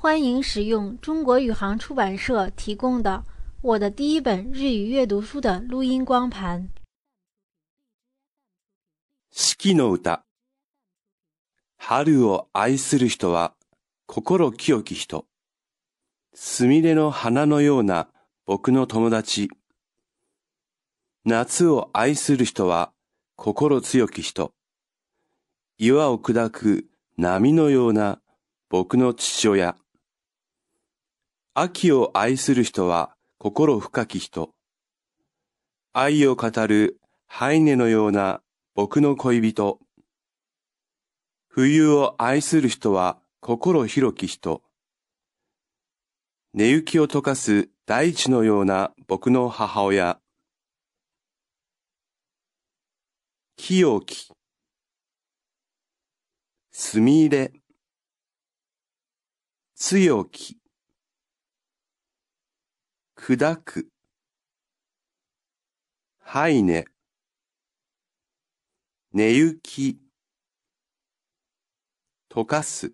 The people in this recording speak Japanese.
欢迎使用中国宇航出版社提供的我的第一本日语阅读书的录音光盘。四季の歌。春を愛する人は心清き人。すみれの花のような僕の友達。夏を愛する人は心強き人。岩を砕く波のような僕の父親。秋を愛する人は心深き人。愛を語るハイネのような僕の恋人。冬を愛する人は心広き人。寝雪を溶かす大地のような僕の母親。清き。すみ入れ。強き。砕く。はいね。寝ゆき。溶かす。